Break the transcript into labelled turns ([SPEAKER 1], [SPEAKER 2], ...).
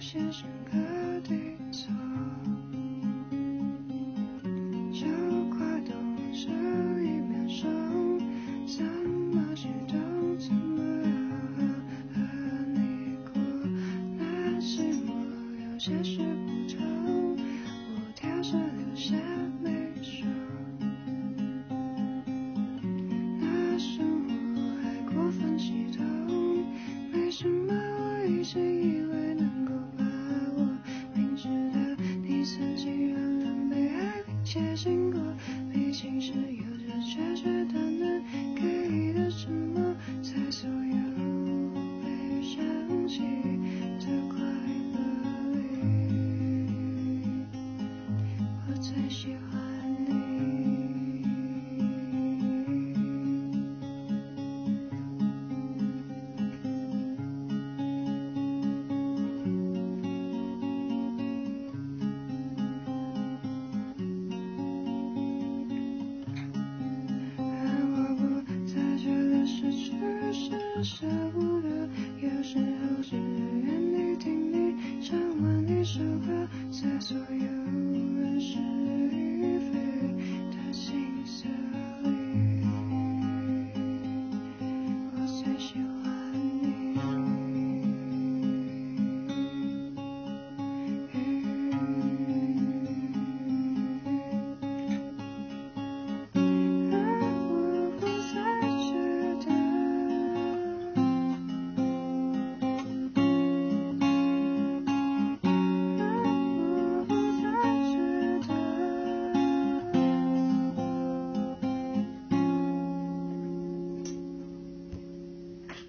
[SPEAKER 1] 有些深刻地错。就快懂这一秒钟，怎么去懂，怎么和你过？那寂寞有些许不同，我挑着留下没说。那时我还过分激动，没什么，我一直以为竟然能被爱并且经过，毕竟是有着决绝的能给的承诺，在所有被想起的快乐里，我最喜欢。舍不得有时候只愿意听你唱完一首歌在所有。